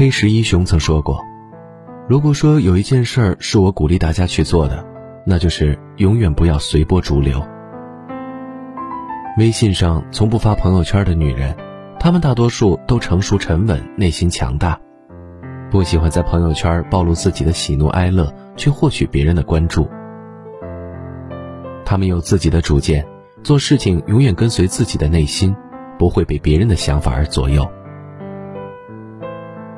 黑石一雄曾说过：“如果说有一件事儿是我鼓励大家去做的，那就是永远不要随波逐流。”微信上从不发朋友圈的女人，她们大多数都成熟沉稳，内心强大，不喜欢在朋友圈暴露自己的喜怒哀乐，去获取别人的关注。她们有自己的主见，做事情永远跟随自己的内心，不会被别人的想法而左右。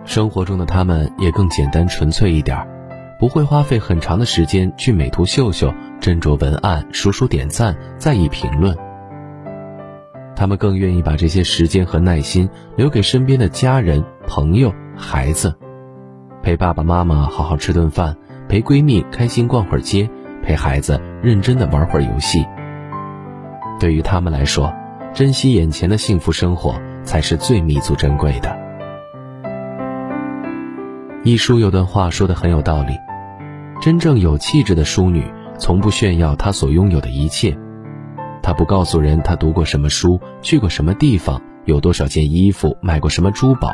生活中的他们也更简单纯粹一点，不会花费很长的时间去美图秀秀、斟酌文案、数数点赞、在意评论。他们更愿意把这些时间和耐心留给身边的家人、朋友、孩子，陪爸爸妈妈好好吃顿饭，陪闺蜜开心逛会儿街，陪孩子认真的玩会儿游戏。对于他们来说，珍惜眼前的幸福生活才是最弥足珍贵的。一书有段话说的很有道理：真正有气质的淑女，从不炫耀她所拥有的一切。她不告诉人她读过什么书，去过什么地方，有多少件衣服，买过什么珠宝，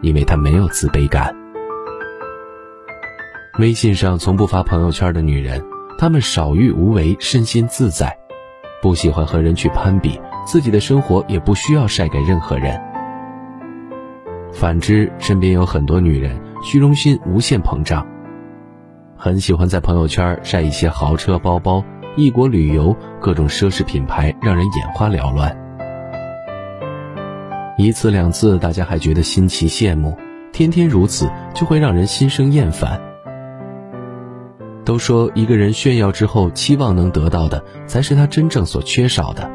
因为她没有自卑感。微信上从不发朋友圈的女人，她们少欲无为，身心自在，不喜欢和人去攀比，自己的生活也不需要晒给任何人。反之，身边有很多女人，虚荣心无限膨胀，很喜欢在朋友圈晒一些豪车、包包。异国旅游，各种奢侈品牌让人眼花缭乱。一次两次，大家还觉得新奇羡慕；天天如此，就会让人心生厌烦。都说一个人炫耀之后，期望能得到的，才是他真正所缺少的。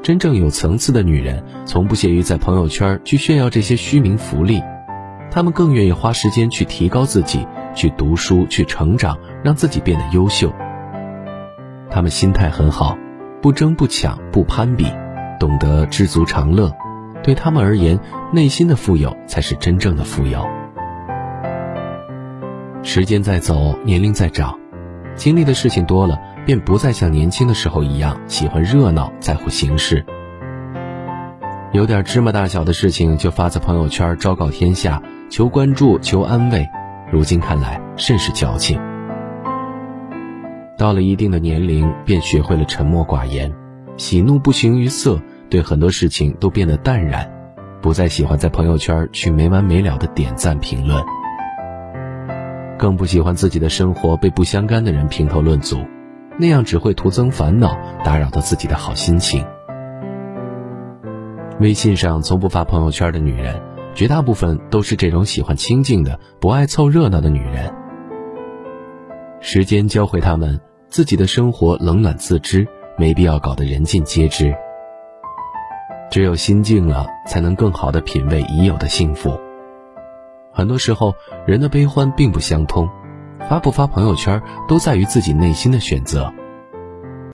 真正有层次的女人，从不屑于在朋友圈去炫耀这些虚名浮利，他们更愿意花时间去提高自己，去读书，去成长，让自己变得优秀。他们心态很好，不争不抢不攀比，懂得知足常乐。对他们而言，内心的富有才是真正的富有。时间在走，年龄在长，经历的事情多了，便不再像年轻的时候一样喜欢热闹，在乎形式。有点芝麻大小的事情就发在朋友圈昭告天下，求关注求安慰，如今看来甚是矫情。到了一定的年龄，便学会了沉默寡言，喜怒不形于色，对很多事情都变得淡然，不再喜欢在朋友圈去没完没了的点赞评论，更不喜欢自己的生活被不相干的人评头论足，那样只会徒增烦恼，打扰到自己的好心情。微信上从不发朋友圈的女人，绝大部分都是这种喜欢清静的、不爱凑热闹的女人。时间教会他们，自己的生活冷暖自知，没必要搞得人尽皆知。只有心静了，才能更好的品味已有的幸福。很多时候，人的悲欢并不相通，发不发朋友圈，都在于自己内心的选择。